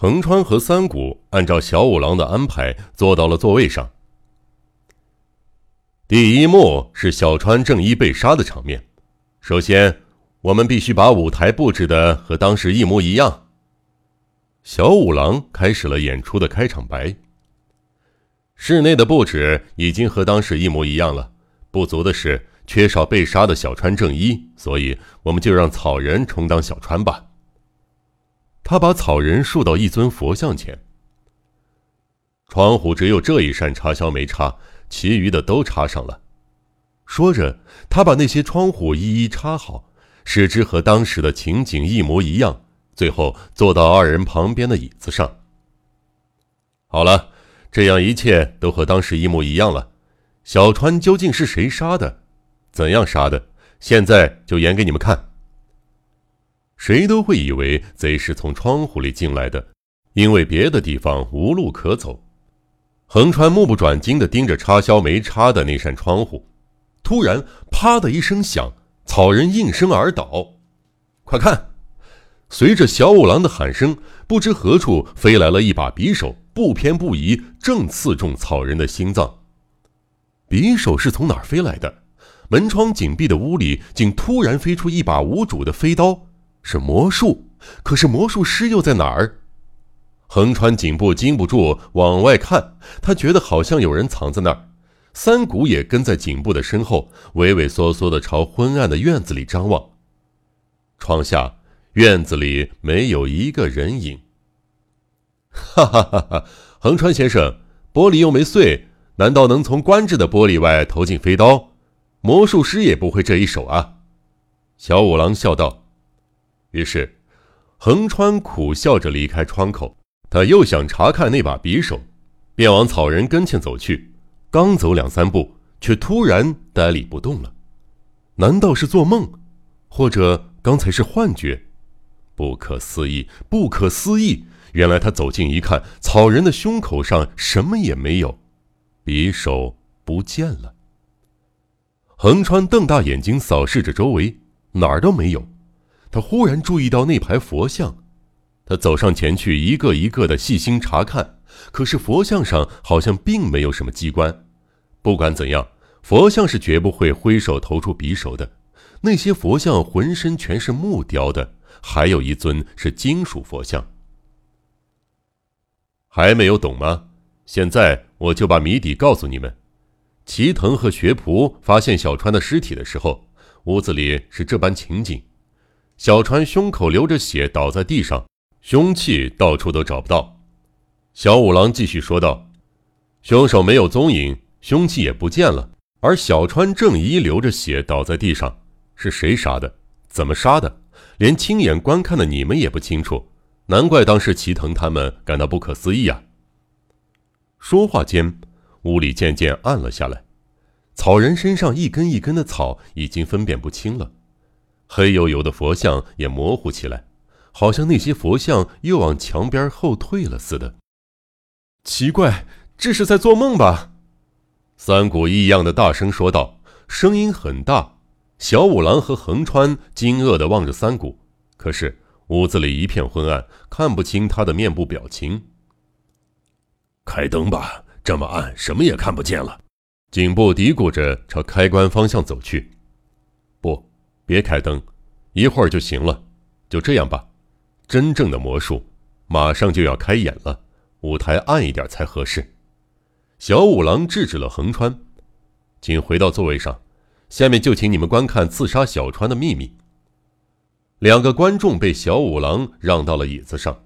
横川和三谷按照小五郎的安排坐到了座位上。第一幕是小川正一被杀的场面。首先，我们必须把舞台布置的和当时一模一样。小五郎开始了演出的开场白。室内的布置已经和当时一模一样了，不足的是缺少被杀的小川正一，所以我们就让草人充当小川吧。他把草人竖到一尊佛像前。窗户只有这一扇插销没插，其余的都插上了。说着，他把那些窗户一一插好，使之和当时的情景一模一样。最后坐到二人旁边的椅子上。好了，这样一切都和当时一模一样了。小川究竟是谁杀的？怎样杀的？现在就演给你们看。谁都会以为贼是从窗户里进来的，因为别的地方无路可走。横川目不转睛地盯着插销没插的那扇窗户，突然“啪”的一声响，草人应声而倒。快看！随着小五郎的喊声，不知何处飞来了一把匕首，不偏不倚，正刺中草人的心脏。匕首是从哪儿飞来的？门窗紧闭的屋里竟突然飞出一把无主的飞刀。是魔术，可是魔术师又在哪儿？横川颈部禁不住往外看，他觉得好像有人藏在那儿。三谷也跟在颈部的身后，畏畏缩缩地朝昏暗的院子里张望。窗下，院子里没有一个人影。哈哈哈哈！横川先生，玻璃又没碎，难道能从关着的玻璃外投进飞刀？魔术师也不会这一手啊！小五郎笑道。于是，横川苦笑着离开窗口。他又想查看那把匕首，便往草人跟前走去。刚走两三步，却突然呆立不动了。难道是做梦，或者刚才是幻觉？不可思议，不可思议！原来他走近一看，草人的胸口上什么也没有，匕首不见了。横川瞪大眼睛扫视着周围，哪儿都没有。他忽然注意到那排佛像，他走上前去，一个一个的细心查看。可是佛像上好像并没有什么机关。不管怎样，佛像是绝不会挥手投出匕首的。那些佛像浑身全是木雕的，还有一尊是金属佛像。还没有懂吗？现在我就把谜底告诉你们。齐藤和学仆发现小川的尸体的时候，屋子里是这般情景。小川胸口流着血，倒在地上，凶器到处都找不到。小五郎继续说道：“凶手没有踪影，凶器也不见了，而小川正一流着血倒在地上，是谁杀的？怎么杀的？连亲眼观看的你们也不清楚，难怪当时齐藤他们感到不可思议啊！”说话间，屋里渐渐暗了下来，草人身上一根一根的草已经分辨不清了。黑黝黝的佛像也模糊起来，好像那些佛像又往墙边后退了似的。奇怪，这是在做梦吧？三谷异样的大声说道，声音很大。小五郎和横川惊愕地望着三谷，可是屋子里一片昏暗，看不清他的面部表情。开灯吧，这么暗，什么也看不见了。颈部嘀咕着朝开关方向走去。不别开灯，一会儿就行了。就这样吧，真正的魔术马上就要开演了，舞台暗一点才合适。小五郎制止了横川，请回到座位上。下面就请你们观看刺杀小川的秘密。两个观众被小五郎让到了椅子上。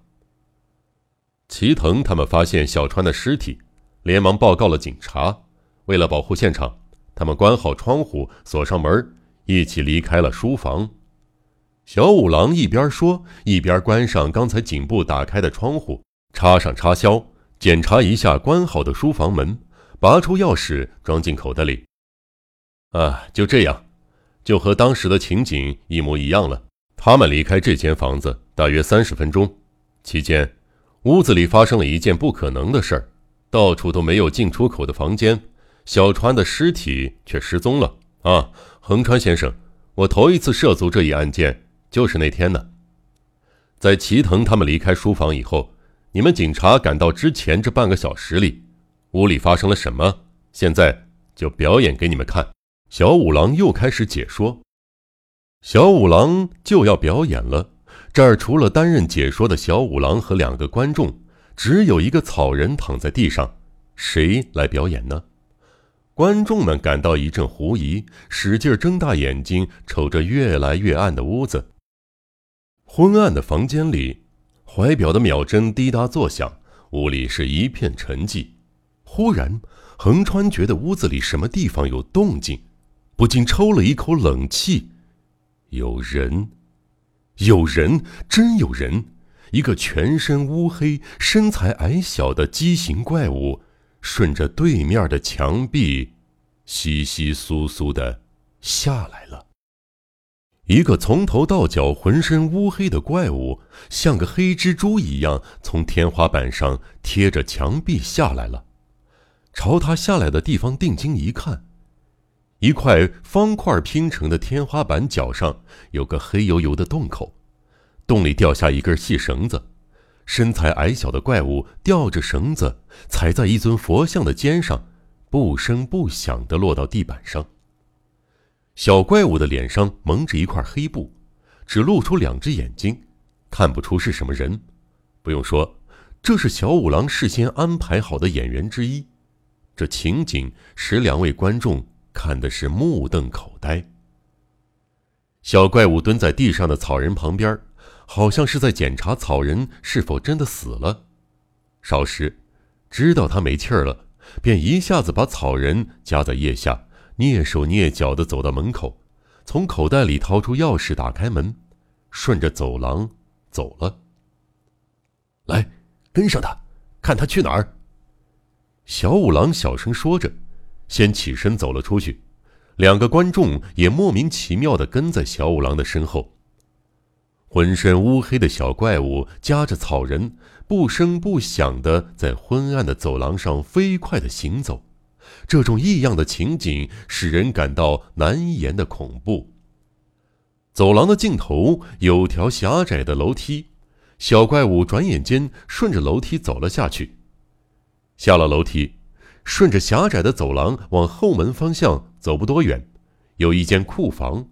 齐藤他们发现小川的尸体，连忙报告了警察。为了保护现场，他们关好窗户，锁上门。一起离开了书房，小五郎一边说，一边关上刚才颈部打开的窗户，插上插销，检查一下关好的书房门，拔出钥匙装进口袋里。啊，就这样，就和当时的情景一模一样了。他们离开这间房子大约三十分钟，期间，屋子里发生了一件不可能的事儿，到处都没有进出口的房间，小川的尸体却失踪了。啊，横川先生，我头一次涉足这一案件，就是那天呢。在齐藤他们离开书房以后，你们警察赶到之前这半个小时里，屋里发生了什么？现在就表演给你们看。小五郎又开始解说。小五郎就要表演了。这儿除了担任解说的小五郎和两个观众，只有一个草人躺在地上。谁来表演呢？观众们感到一阵狐疑，使劲睁大眼睛瞅着越来越暗的屋子。昏暗的房间里，怀表的秒针滴答作响，屋里是一片沉寂。忽然，横川觉得屋子里什么地方有动静，不禁抽了一口冷气。有人，有人，真有人！一个全身乌黑、身材矮小的畸形怪物，顺着对面的墙壁，稀稀疏疏的下来了。一个从头到脚浑身乌黑的怪物，像个黑蜘蛛一样，从天花板上贴着墙壁下来了。朝他下来的地方定睛一看，一块方块拼成的天花板角上有个黑油油的洞口，洞里掉下一根细绳子。身材矮小的怪物吊着绳子，踩在一尊佛像的肩上，不声不响地落到地板上。小怪物的脸上蒙着一块黑布，只露出两只眼睛，看不出是什么人。不用说，这是小五郎事先安排好的演员之一。这情景使两位观众看的是目瞪口呆。小怪物蹲在地上的草人旁边，好像是在检查草人是否真的死了。少时，知道他没气儿了，便一下子把草人夹在腋下。蹑手蹑脚地走到门口，从口袋里掏出钥匙，打开门，顺着走廊走了。来，跟上他，看他去哪儿。小五郎小声说着，先起身走了出去。两个观众也莫名其妙地跟在小五郎的身后。浑身乌黑的小怪物夹着草人，不声不响地在昏暗的走廊上飞快地行走。这种异样的情景使人感到难言的恐怖。走廊的尽头有条狭窄的楼梯，小怪物转眼间顺着楼梯走了下去。下了楼梯，顺着狭窄的走廊往后门方向走不多远，有一间库房。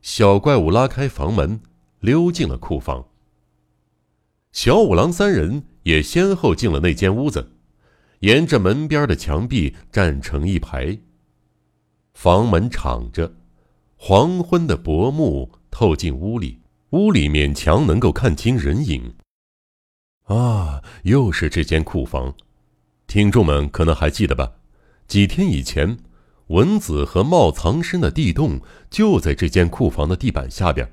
小怪物拉开房门，溜进了库房。小五郎三人也先后进了那间屋子。沿着门边的墙壁站成一排。房门敞着，黄昏的薄暮透进屋里，屋里勉强能够看清人影。啊，又是这间库房。听众们可能还记得吧？几天以前，蚊子和茂藏身的地洞就在这间库房的地板下边。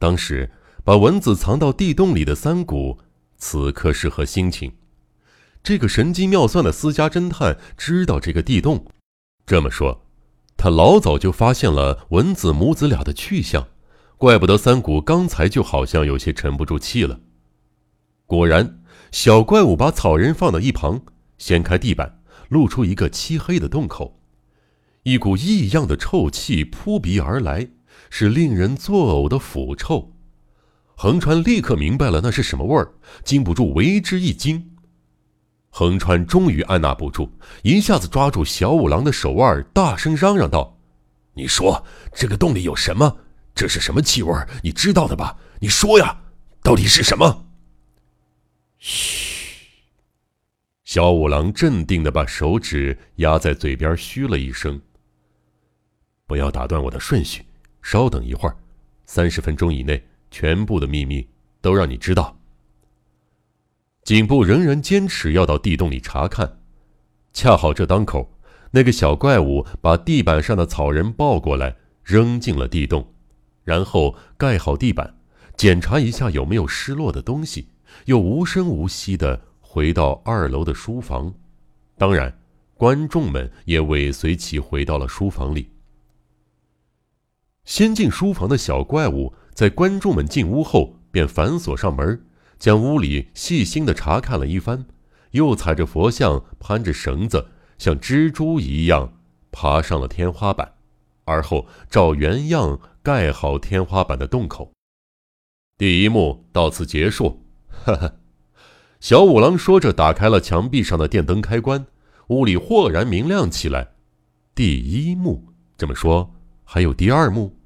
当时把蚊子藏到地洞里的三谷，此刻是何心情？这个神机妙算的私家侦探知道这个地洞，这么说，他老早就发现了蚊子母子俩的去向，怪不得三谷刚才就好像有些沉不住气了。果然，小怪物把草人放到一旁，掀开地板，露出一个漆黑的洞口，一股异样的臭气扑鼻而来，是令人作呕的腐臭。横川立刻明白了那是什么味儿，禁不住为之一惊。横川终于按捺不住，一下子抓住小五郎的手腕，大声嚷嚷道：“你说这个洞里有什么？这是什么气味？你知道的吧？你说呀，到底是什么？”嘘。小五郎镇定的把手指压在嘴边，嘘了一声：“不要打断我的顺序，稍等一会儿，三十分钟以内，全部的秘密都让你知道。”警部仍然坚持要到地洞里查看，恰好这当口，那个小怪物把地板上的草人抱过来，扔进了地洞，然后盖好地板，检查一下有没有失落的东西，又无声无息地回到二楼的书房。当然，观众们也尾随其回到了书房里。先进书房的小怪物在观众们进屋后，便反锁上门。将屋里细心的查看了一番，又踩着佛像，攀着绳子，像蜘蛛一样爬上了天花板，而后照原样盖好天花板的洞口。第一幕到此结束。哈哈，小五郎说着，打开了墙壁上的电灯开关，屋里豁然明亮起来。第一幕，这么说，还有第二幕？